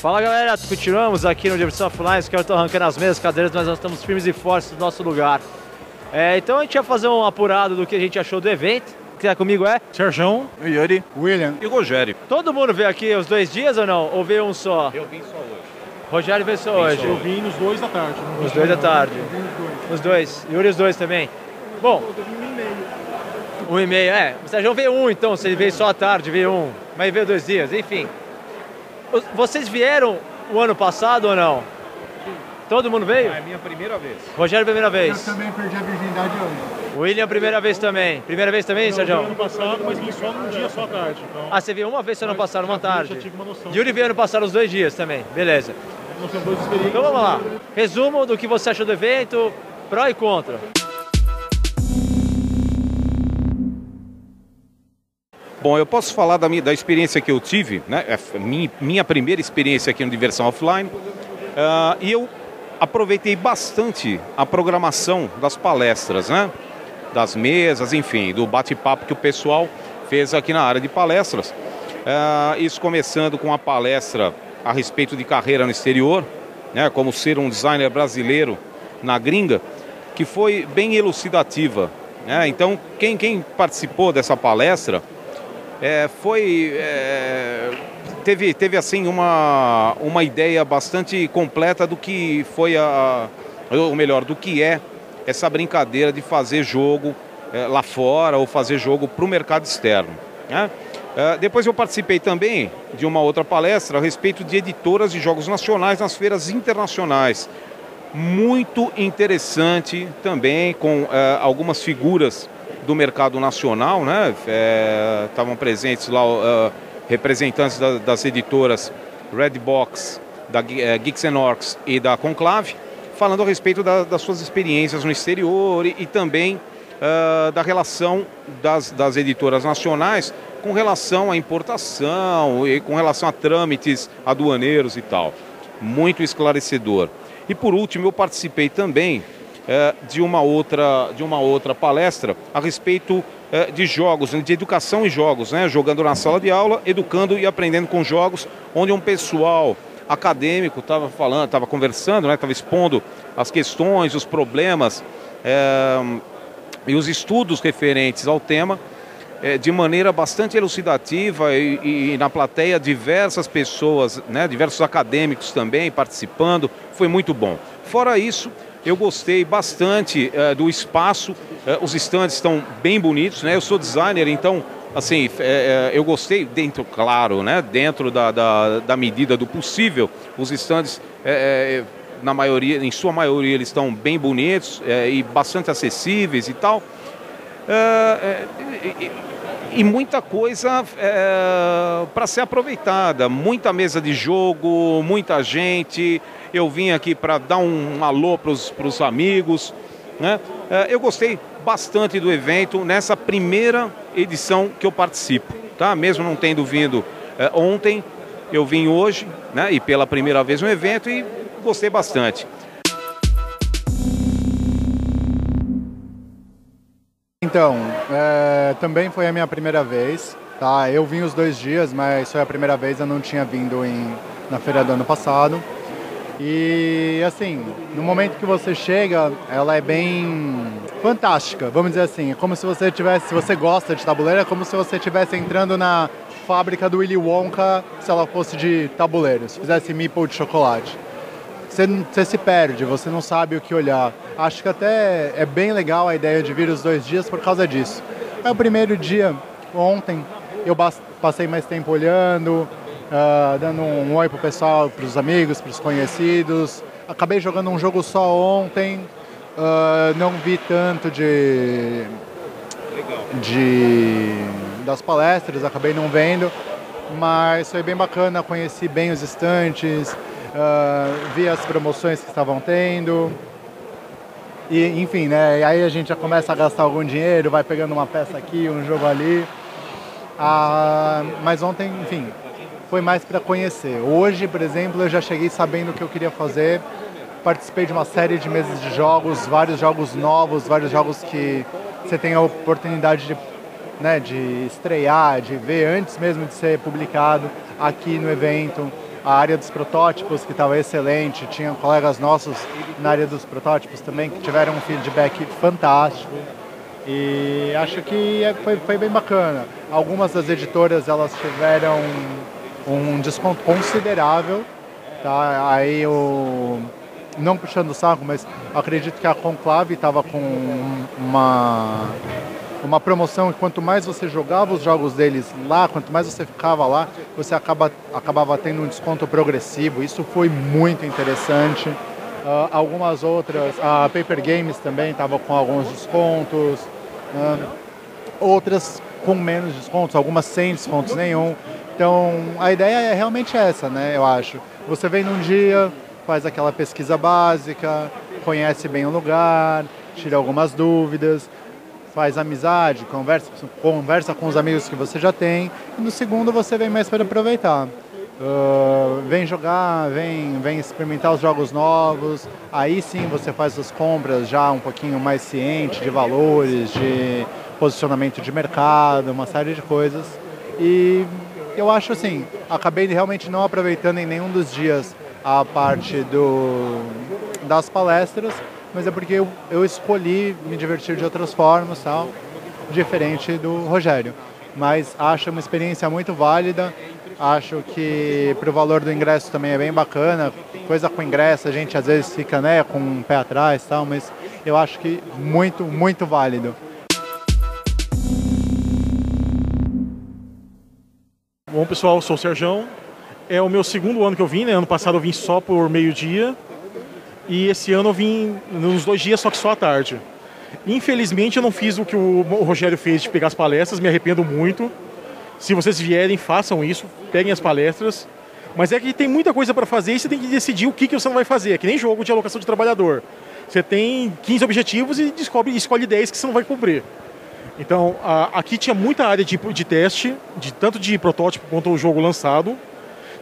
Fala galera, continuamos aqui no Diversão Offline, os caras estão arrancando as mesas, cadeiras, mas nós estamos firmes e fortes no nosso lugar. É, então a gente ia fazer um apurado do que a gente achou do evento. Quem tá comigo é? Serjão, Yuri, William. e Rogério. Todo mundo veio aqui os dois dias ou não? Ou veio um só? Eu vim só hoje. Rogério veio só hoje. Eu vim nos dois da tarde. não Os vi dois da tarde. Eu vim nos dois. Os dois. Yuri os dois também. Bom, Eu vim um e meio. um e meio. É, o Sérgio veio um então, se ele veio só à tarde, veio um. Mas veio dois dias, enfim. Vocês vieram o ano passado ou não? Todo mundo veio? É minha primeira vez. Rogério, primeira Eu vez. também perdi a virgindade hoje. William, primeira vez também. Primeira vez também, Eu Sérgio? ano passado, mas vim só num dia só à tarde. Então, Ah, você veio uma vez, você não passaram uma já tarde. tive uma noção. Yuri veio ano passado os dois dias também. Beleza. Experiências. Então vamos lá. Resumo do que você achou do evento, pró e contra. Bom, eu posso falar da, minha, da experiência que eu tive, né? É minha, minha primeira experiência aqui no Diversão Offline. Ah, e eu aproveitei bastante a programação das palestras, né? Das mesas, enfim, do bate-papo que o pessoal fez aqui na área de palestras. Ah, isso começando com a palestra a respeito de carreira no exterior, né? Como ser um designer brasileiro na gringa, que foi bem elucidativa. Né? Então, quem, quem participou dessa palestra é, foi é, teve, teve assim uma, uma ideia bastante completa do que foi a ou melhor do que é essa brincadeira de fazer jogo é, lá fora ou fazer jogo para o mercado externo né? É, depois eu participei também de uma outra palestra a respeito de editoras de jogos nacionais nas feiras internacionais muito interessante também com eh, algumas figuras do mercado nacional, né? Estavam presentes lá eh, representantes da- das editoras Redbox, da eh, Geeks Orcs e da Conclave, falando a respeito da- das suas experiências no exterior e, e também eh, da relação das, das editoras nacionais com relação à importação e com relação a trâmites aduaneiros e tal. Muito esclarecedor. E por último, eu participei também de, uma outra, de uma outra palestra a respeito eh, de jogos, de educação em jogos, né? jogando na sala de aula, educando e aprendendo com jogos, onde um pessoal acadêmico estava falando, estava conversando, estava expondo as questões, os problemas eh, e os estudos referentes ao tema eh, de maneira bastante elucidativa e, e- e na plateia diversas pessoas, né, diversos acadêmicos também participando, foi muito bom. Fora isso, eu gostei bastante eh, do espaço, eh, os estandes estão bem bonitos, né? Eu sou designer, então assim, eh, eu gostei dentro, claro, né, dentro da, da, da medida do possível, os estandes na maioria, em sua maioria, eles estão bem bonitos e bastante acessíveis e tal. É, é, e, muita coisa para ser aproveitada, muita mesa de jogo, muita gente. Eu vim aqui para dar um, alô para os amigos. Né? É, eu gostei bastante do evento nessa primeira edição que eu participo, tá? Mesmo não tendo vindo é, ontem, eu vim hoje, né? E pela primeira vez no evento e gostei bastante. Então, é, também foi a minha primeira vez. Tá? Eu vim os dois dias, mas foi a primeira vez, eu não tinha vindo em, na feira do ano passado. E assim, no momento que você chega, ela é bem fantástica, vamos dizer assim. É como se você tivesse, se você gosta de tabuleiro, é como se você estivesse entrando na fábrica do Willy Wonka, se ela fosse de tabuleiro, se fizesse meeple de chocolate você, você se perde, você não sabe o que olhar. Acho que até é bem legal a ideia de vir os dois dias por causa disso. É o primeiro dia, ontem, eu passei mais tempo olhando, ah, dando um oi pro pessoal, pros amigos, pros conhecidos. Acabei jogando um jogo só ontem, ah, não vi tanto de, de das palestras, acabei não vendo, mas foi bem bacana, conheci bem os estantes, vi as promoções que estavam tendo. E, enfim, né? E aí a gente já começa a gastar algum dinheiro, vai pegando uma peça aqui, um jogo ali. Ah, mas ontem, enfim, foi mais para conhecer. Hoje, por exemplo, eu já cheguei sabendo o que eu queria fazer. Participei de uma série de mesas de jogos, vários jogos novos, vários jogos que você tem a oportunidade de, né, de estrear, de ver antes mesmo de ser publicado aqui no evento. A área dos protótipos que estava excelente, tinha colegas nossos na área dos protótipos também que tiveram um feedback fantástico e acho que é, foi, foi bem bacana. Algumas das editoras elas tiveram um desconto considerável, tá? Aí o não puxando o saco, mas acredito que a Conclave estava com uma uma promoção e quanto mais você jogava os jogos deles lá, quanto mais você ficava lá, você acaba, acabava tendo um desconto progressivo. Isso foi muito interessante. Uh, algumas outras, a Paper Games também estava com alguns descontos, uh, outras com menos descontos, algumas sem descontos nenhum. Então a ideia é realmente essa, né? Eu acho. Você vem num dia, faz aquela pesquisa básica, conhece bem o lugar, tira algumas dúvidas faz amizade, conversa, conversa com os amigos que você já tem. E no segundo você vem mais para aproveitar. Uh, vem jogar, vem, vem experimentar os jogos novos. Aí sim você faz as compras já um pouquinho mais ciente de valores, de posicionamento de mercado, uma série de coisas. E eu acho assim, acabei realmente não aproveitando em nenhum dos dias a parte do, das palestras, mas é porque eu, eu escolhi me divertir de outras formas, tal, diferente do Rogério. Mas acho uma experiência muito válida, acho que para o valor do ingresso também é bem bacana. Coisa com ingresso, a gente às vezes fica né, com um pé atrás, tal, mas eu acho que muito, muito válido. Bom pessoal, sou o Serjão. É o meu segundo ano que eu vim, né? Ano passado eu vim só por meio-dia e esse ano eu vim nos dois dias, só que só à tarde. Infelizmente eu não fiz o que o Rogério fez de pegar as palestras, me arrependo muito. Se vocês vierem, façam isso, peguem as palestras. Mas é que tem muita coisa para fazer e você tem que decidir o que, que você não vai fazer. É que nem jogo de alocação de trabalhador. Você tem 15 objetivos e descobre, escolhe 10 que você não vai cumprir. Então, a, aqui tinha muita área de, de teste, de tanto de protótipo quanto o jogo lançado.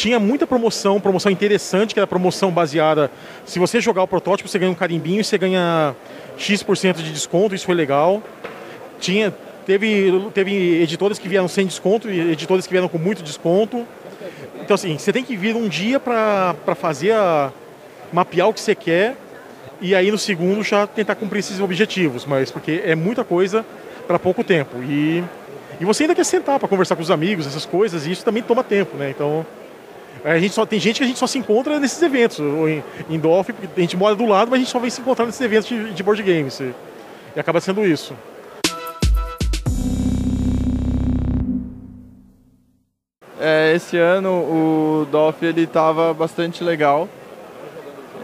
Tinha muita promoção, promoção interessante, que era promoção baseada. Se você jogar o protótipo, você ganha um carimbinho e você ganha X% de desconto, isso foi legal. Tinha, teve, teve editoras que vieram sem desconto e editoras que vieram com muito desconto. Então, assim, você tem que vir um dia para fazer a, mapear o que você quer e aí no segundo já tentar cumprir esses objetivos, mas porque é muita coisa para pouco tempo. E, e você ainda quer sentar para conversar com os amigos, essas coisas, e isso também toma tempo, né? Então, a gente só, tem gente que a gente só se encontra nesses eventos, ou em, em porque a gente mora do lado, mas a gente só vem se encontrar nesses eventos de, de board games. E, e acaba sendo isso. É, esse ano o Dolphin ele estava bastante legal.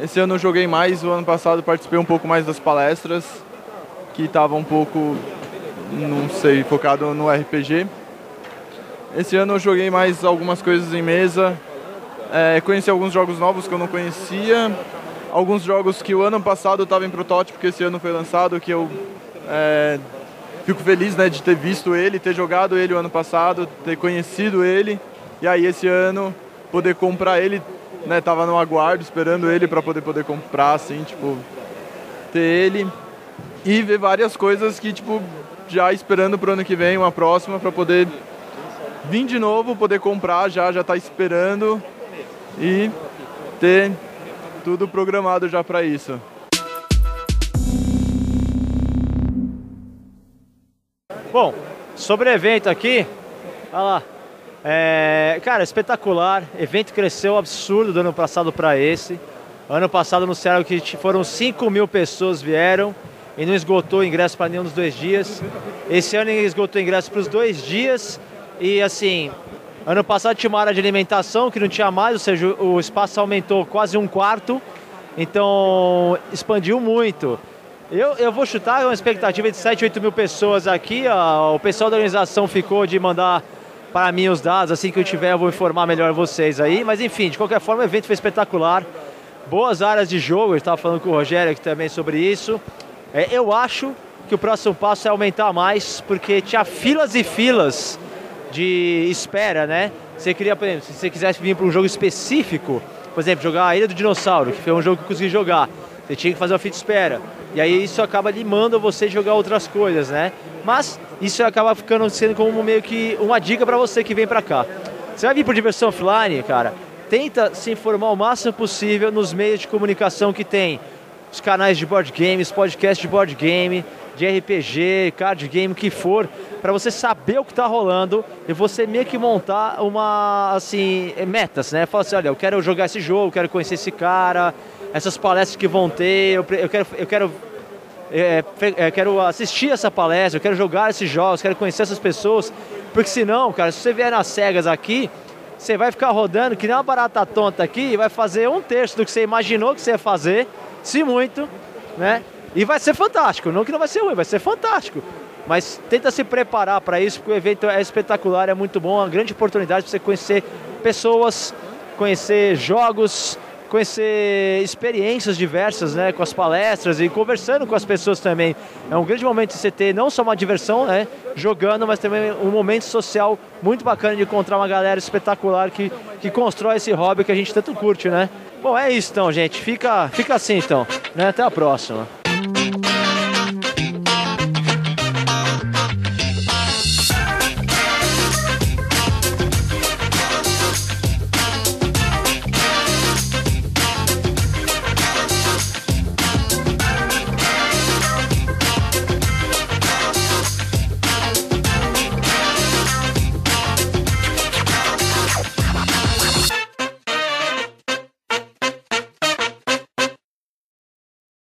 Esse ano eu joguei mais, o ano passado participei um pouco mais das palestras, que estava um pouco, não sei, focado no RPG. Esse ano eu joguei mais algumas coisas em mesa, é, conheci alguns jogos novos que eu não conhecia, alguns jogos que o ano passado estava em protótipo, que esse ano foi lançado, que eu é, fico feliz né, de ter visto ele, ter jogado ele o ano passado, ter conhecido ele, e aí esse ano poder comprar ele, né, tava no aguardo esperando ele para poder poder comprar, assim, tipo, ter ele. E ver várias coisas que, tipo, já esperando para o ano que vem, uma próxima, para poder vir de novo, poder comprar já, já tá esperando e ter tudo programado já para isso. Bom, sobre o evento aqui, olha lá. É, cara, espetacular. Evento cresceu absurdo do ano passado para esse. Ano passado Ceará que foram 5 mil pessoas vieram e não esgotou ingresso para nenhum dos dois dias. Esse ano esgotou ingresso para os dois dias e assim, Ano passado tinha uma área de alimentação que não tinha mais, ou seja, o espaço aumentou quase um quarto, então expandiu muito. Eu, eu vou chutar uma expectativa de 7, 8 mil pessoas aqui. Ó, o pessoal da organização ficou de mandar para mim os dados, assim que eu tiver eu vou informar melhor vocês aí. Mas enfim, de qualquer forma o evento foi espetacular. Boas áreas de jogo, eu estava falando com o Rogério aqui também sobre isso. É, eu acho que o próximo passo é aumentar mais, porque tinha filas e filas de espera, né? Você queria, por exemplo, se você quisesse vir para um jogo específico, por exemplo, jogar a Ilha do Dinossauro, que foi um jogo que eu consegui jogar, você tinha que fazer uma fita de espera. E aí isso acaba limando você jogar outras coisas, né? Mas isso acaba ficando sendo como meio que uma dica para você que vem para cá. Você vai vir por diversão offline, cara? tenta se informar o máximo possível nos meios de comunicação que tem. Os canais de board games, podcast de board game, de RPG, card game, o que for, para você saber o que está rolando e você meio que montar uma, assim, metas, né? Fala assim, olha, eu quero jogar esse jogo, quero conhecer esse cara, essas palestras que vão ter, eu, eu quero, eu quero é, é, quero assistir essa palestra, eu quero jogar esses jogos, quero conhecer essas pessoas, porque senão, cara, se você vier nas cegas aqui, você vai ficar rodando que nem uma barata tonta aqui e vai fazer um terço do que você imaginou que você ia fazer, se muito, né? E vai ser fantástico, não que não vai ser ruim, vai ser fantástico. Mas tenta se preparar para isso, porque o evento é espetacular, é muito bom, é uma grande oportunidade para você conhecer pessoas, conhecer jogos, conhecer experiências diversas, né, com as palestras e conversando com as pessoas também. É um grande momento de você ter não só uma diversão, né, jogando, mas também um momento social muito bacana de encontrar uma galera espetacular que, que constrói esse hobby que a gente tanto curte, né? Bom, é isso então, gente. Fica, fica assim então, né? Até a próxima.